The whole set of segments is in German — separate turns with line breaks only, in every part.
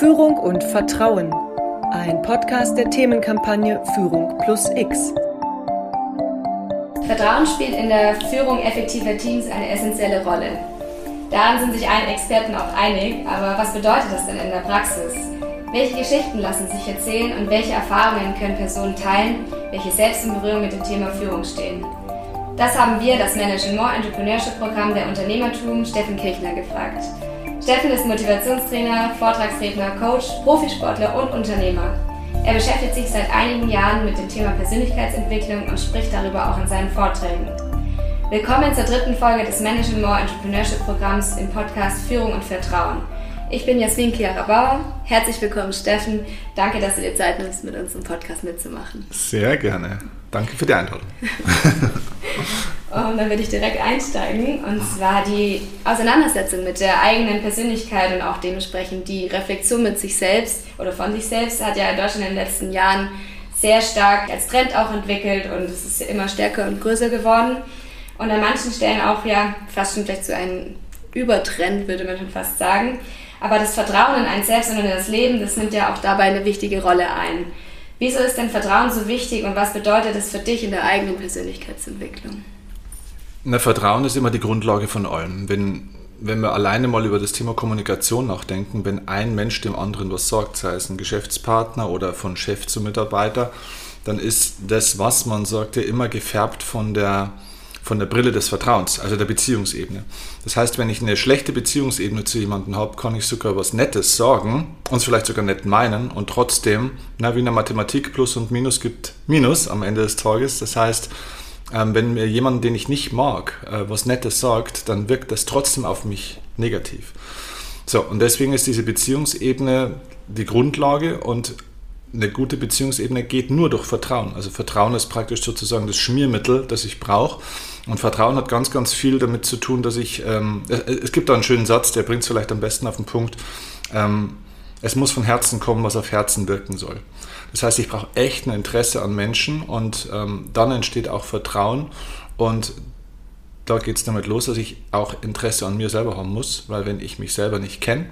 Führung und Vertrauen. Ein Podcast der Themenkampagne Führung plus X.
Vertrauen spielt in der Führung effektiver Teams eine essentielle Rolle. Daran sind sich allen Experten auch einig, aber was bedeutet das denn in der Praxis? Welche Geschichten lassen sich erzählen und welche Erfahrungen können Personen teilen, welche selbst in Berührung mit dem Thema Führung stehen? Das haben wir, das Managing More Entrepreneurship Programm der Unternehmertum, Steffen Kirchner gefragt. Steffen ist Motivationstrainer, Vortragsredner, Coach, Profisportler und Unternehmer. Er beschäftigt sich seit einigen Jahren mit dem Thema Persönlichkeitsentwicklung und spricht darüber auch in seinen Vorträgen. Willkommen zur dritten Folge des Managing More Entrepreneurship Programms im Podcast Führung und Vertrauen. Ich bin Jasmin Chiara Bauer. Herzlich willkommen, Steffen. Danke, dass du dir Zeit nimmst, mit uns im Podcast mitzumachen.
Sehr gerne. Danke für die Einladung.
und dann würde ich direkt einsteigen. Und zwar die Auseinandersetzung mit der eigenen Persönlichkeit und auch dementsprechend die Reflexion mit sich selbst oder von sich selbst hat ja in Deutschland in den letzten Jahren sehr stark als Trend auch entwickelt und es ist immer stärker und größer geworden. Und an manchen Stellen auch ja fast schon vielleicht zu einem Übertrend, würde man schon fast sagen. Aber das Vertrauen in ein Selbst und in das Leben, das nimmt ja auch dabei eine wichtige Rolle ein. Wieso ist denn Vertrauen so wichtig und was bedeutet es für dich in der eigenen Persönlichkeitsentwicklung?
Na, Vertrauen ist immer die Grundlage von allem. Wenn, wenn wir alleine mal über das Thema Kommunikation nachdenken, wenn ein Mensch dem anderen was sagt, sei es ein Geschäftspartner oder von Chef zu Mitarbeiter, dann ist das, was man sagt, ja immer gefärbt von der, von der Brille des Vertrauens, also der Beziehungsebene. Das heißt, wenn ich eine schlechte Beziehungsebene zu jemandem habe, kann ich sogar was Nettes sagen und es vielleicht sogar nett meinen und trotzdem, na, wie in der Mathematik, Plus und Minus gibt Minus am Ende des Tages. Das heißt, ähm, wenn mir jemand, den ich nicht mag, äh, was Nettes sagt, dann wirkt das trotzdem auf mich negativ. So, und deswegen ist diese Beziehungsebene die Grundlage und eine gute Beziehungsebene geht nur durch Vertrauen. Also Vertrauen ist praktisch sozusagen das Schmiermittel, das ich brauche. Und Vertrauen hat ganz, ganz viel damit zu tun, dass ich, ähm, es gibt da einen schönen Satz, der bringt es vielleicht am besten auf den Punkt, ähm, es muss von Herzen kommen, was auf Herzen wirken soll. Das heißt, ich brauche echt ein Interesse an Menschen und ähm, dann entsteht auch Vertrauen und da geht es damit los, dass ich auch Interesse an mir selber haben muss, weil wenn ich mich selber nicht kenne,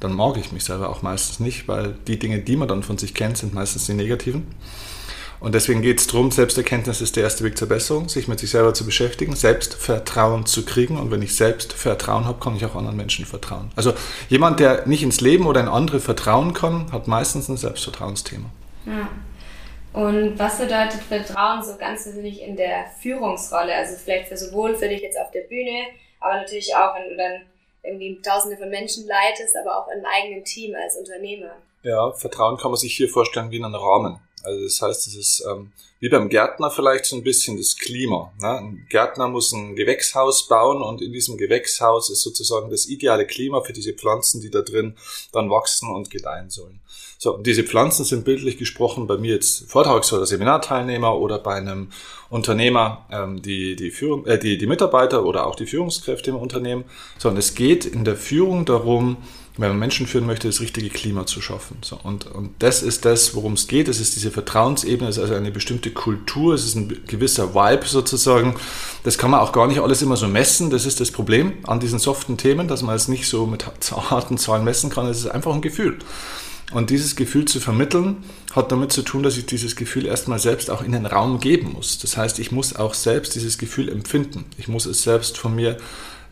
dann mag ich mich selber auch meistens nicht, weil die Dinge, die man dann von sich kennt, sind meistens die negativen. Und deswegen geht es darum, Selbsterkenntnis ist der erste Weg zur Besserung, sich mit sich selber zu beschäftigen, Selbstvertrauen zu kriegen. Und wenn ich Selbstvertrauen habe, kann ich auch anderen Menschen vertrauen. Also jemand, der nicht ins Leben oder in andere vertrauen kann, hat meistens ein Selbstvertrauensthema.
Ja. Und was bedeutet Vertrauen so ganz persönlich in der Führungsrolle? Also vielleicht für sowohl für dich jetzt auf der Bühne, aber natürlich auch, wenn du dann irgendwie Tausende von Menschen leitest, aber auch im eigenen Team als Unternehmer.
Ja, Vertrauen kann man sich hier vorstellen wie einen Rahmen. Also das heißt, es ist ähm, wie beim Gärtner vielleicht so ein bisschen das Klima. Ne? Ein Gärtner muss ein Gewächshaus bauen und in diesem Gewächshaus ist sozusagen das ideale Klima für diese Pflanzen, die da drin dann wachsen und gedeihen sollen. So, und diese Pflanzen sind bildlich gesprochen bei mir jetzt Vortrags- oder Seminarteilnehmer oder bei einem Unternehmer ähm, die, die, Führung, äh, die, die Mitarbeiter oder auch die Führungskräfte im Unternehmen. So, und es geht in der Führung darum, wenn man Menschen führen möchte, das richtige Klima zu schaffen. So, und, und das ist das, worum es geht. Es ist diese Vertrauensebene, es ist also eine bestimmte Kultur, es ist ein gewisser Vibe sozusagen. Das kann man auch gar nicht alles immer so messen. Das ist das Problem an diesen soften Themen, dass man es nicht so mit harten Zahlen messen kann. Es ist einfach ein Gefühl. Und dieses Gefühl zu vermitteln, hat damit zu tun, dass ich dieses Gefühl erstmal selbst auch in den Raum geben muss. Das heißt, ich muss auch selbst dieses Gefühl empfinden. Ich muss es selbst von mir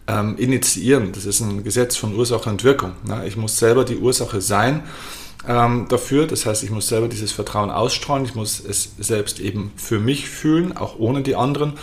ähm, initiieren. Das ist ein Gesetz von Ursache und Wirkung. Ne? Ich muss selber die Ursache sein ähm, dafür. Das heißt, ich muss selber dieses Vertrauen ausstrahlen. Ich muss es selbst eben für mich fühlen, auch ohne die anderen.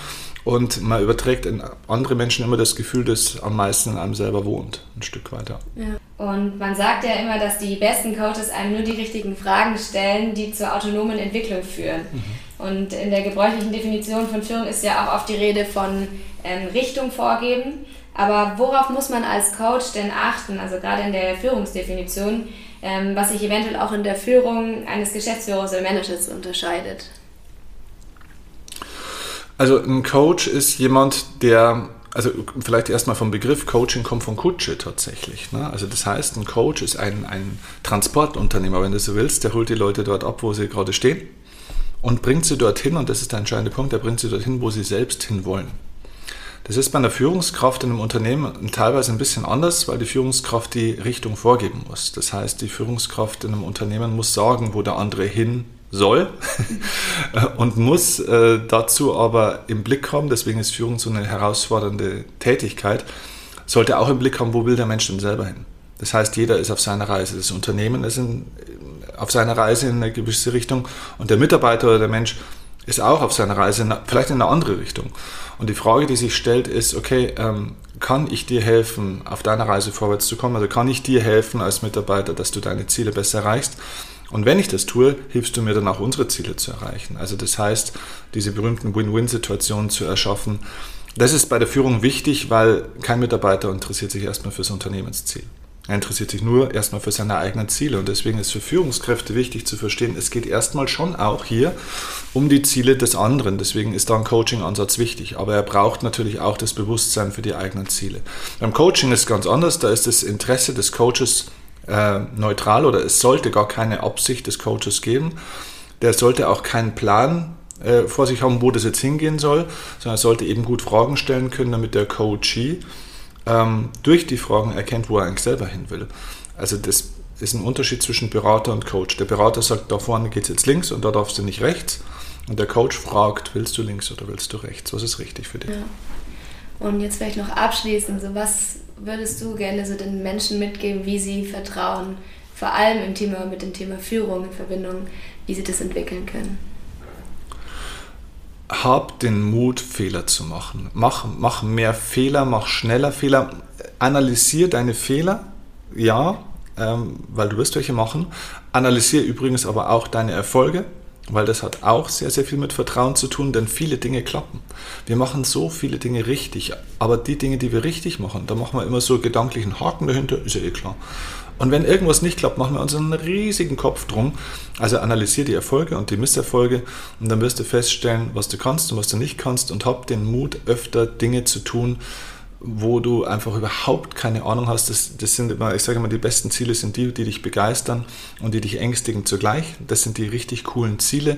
Und man überträgt in andere Menschen immer das Gefühl, das am meisten in einem selber wohnt, ein Stück weiter.
Ja. Und man sagt ja immer, dass die besten Coaches einem nur die richtigen Fragen stellen, die zur autonomen Entwicklung führen. Mhm. Und in der gebräuchlichen Definition von Führung ist ja auch oft die Rede von ähm, Richtung vorgeben. Aber worauf muss man als Coach denn achten, also gerade in der Führungsdefinition, ähm, was sich eventuell auch in der Führung eines Geschäftsführers oder Managers unterscheidet?
Also ein Coach ist jemand, der, also vielleicht erstmal vom Begriff Coaching kommt von Kutsche tatsächlich. Ne? Also das heißt, ein Coach ist ein, ein Transportunternehmer, wenn du so willst, der holt die Leute dort ab, wo sie gerade stehen und bringt sie dorthin, und das ist der entscheidende Punkt, der bringt sie dorthin, wo sie selbst hinwollen. Das ist bei einer Führungskraft in einem Unternehmen teilweise ein bisschen anders, weil die Führungskraft die Richtung vorgeben muss. Das heißt, die Führungskraft in einem Unternehmen muss sagen, wo der andere hin soll und muss äh, dazu aber im Blick haben, deswegen ist Führung so eine herausfordernde Tätigkeit, sollte auch im Blick haben, wo will der Mensch denn selber hin. Das heißt, jeder ist auf seiner Reise. Das Unternehmen ist in, auf seiner Reise in eine gewisse Richtung und der Mitarbeiter oder der Mensch ist auch auf seiner Reise, vielleicht in eine andere Richtung. Und die Frage, die sich stellt, ist, okay, ähm, kann ich dir helfen, auf deiner Reise vorwärts zu kommen? Also kann ich dir helfen als Mitarbeiter, dass du deine Ziele besser erreichst? Und wenn ich das tue, hilfst du mir dann auch unsere Ziele zu erreichen. Also das heißt, diese berühmten Win-Win-Situationen zu erschaffen. Das ist bei der Führung wichtig, weil kein Mitarbeiter interessiert sich erstmal fürs Unternehmensziel. Er interessiert sich nur erstmal für seine eigenen Ziele. Und deswegen ist für Führungskräfte wichtig zu verstehen, es geht erstmal schon auch hier um die Ziele des anderen. Deswegen ist da ein Coaching-Ansatz wichtig. Aber er braucht natürlich auch das Bewusstsein für die eigenen Ziele. Beim Coaching ist es ganz anders. Da ist das Interesse des Coaches äh, neutral oder es sollte gar keine Absicht des Coaches geben. Der sollte auch keinen Plan äh, vor sich haben, wo das jetzt hingehen soll, sondern er sollte eben gut Fragen stellen können, damit der Coachee ähm, durch die Fragen erkennt, wo er eigentlich selber hin will. Also das ist ein Unterschied zwischen Berater und Coach. Der Berater sagt, da vorne geht es jetzt links und da darfst du nicht rechts. Und der Coach fragt, willst du links oder willst du rechts? Was ist richtig für dich? Ja.
Und jetzt vielleicht noch abschließend, so was würdest du gerne so den Menschen mitgeben, wie sie Vertrauen, vor allem im Thema mit dem Thema Führung in Verbindung, wie sie das entwickeln können?
Hab den Mut, Fehler zu machen. Mach, mach mehr Fehler, mach schneller Fehler. Analysier deine Fehler, ja, ähm, weil du wirst welche machen. Analysier übrigens aber auch deine Erfolge, weil das hat auch sehr, sehr viel mit Vertrauen zu tun, denn viele Dinge klappen. Wir machen so viele Dinge richtig, aber die Dinge, die wir richtig machen, da machen wir immer so gedanklichen Haken dahinter, ist ja eh klar. Und wenn irgendwas nicht klappt, machen wir uns einen riesigen Kopf drum. Also analysier die Erfolge und die Misserfolge und dann wirst du feststellen, was du kannst und was du nicht kannst und hab den Mut, öfter Dinge zu tun, wo du einfach überhaupt keine Ahnung hast. Das, das sind immer, ich sage immer, die besten Ziele sind die, die dich begeistern und die dich ängstigen zugleich. Das sind die richtig coolen Ziele.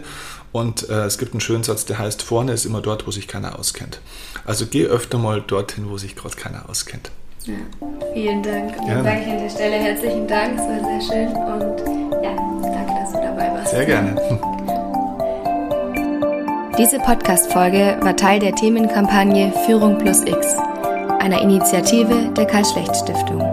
Und äh, es gibt einen schönen Satz, der heißt, vorne ist immer dort, wo sich keiner auskennt. Also geh öfter mal dorthin, wo sich gerade keiner auskennt.
Ja, vielen Dank. Und dann sage ich an der Stelle herzlichen Dank, es war sehr schön und ja, danke, dass du dabei warst.
Sehr gerne.
Diese Podcast-Folge war Teil der Themenkampagne Führung plus X, einer Initiative der Karl-Schlecht-Stiftung.